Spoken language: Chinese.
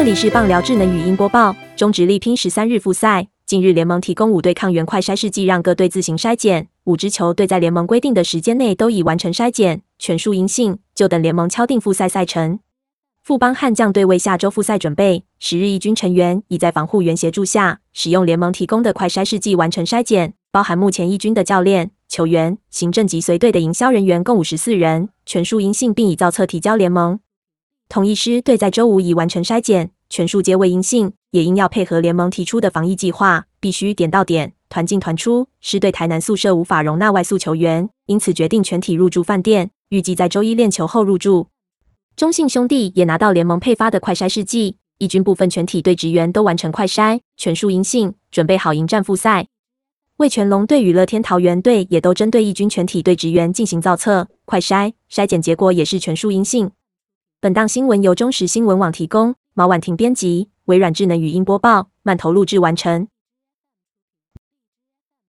这里是棒聊智能语音播报。中职力拼十三日复赛，近日联盟提供五队抗原快筛试剂，让各队自行筛检。五支球队在联盟规定的时间内都已完成筛检，全数阴性，就等联盟敲定复赛赛程。富邦悍将队为下周复赛准备，十日一军成员已在防护员协助下，使用联盟提供的快筛试剂完成筛检，包含目前一军的教练、球员、行政及随队的营销人员共五十四人，全数阴性，并已造册提交联盟。同一师队在周五已完成筛检，全数皆为阴性，也因要配合联盟提出的防疫计划，必须点到点、团进团出。是对台南宿舍无法容纳外宿球员，因此决定全体入住饭店，预计在周一练球后入住。中信兄弟也拿到联盟配发的快筛试剂，一军部分全体队职员都完成快筛，全数阴性，准备好迎战复赛。味全龙队与乐天桃园队也都针对一军全体队职员进行造册快筛，筛检结果也是全数阴性。本档新闻由中时新闻网提供，毛婉婷编辑，微软智能语音播报，慢投录制完成。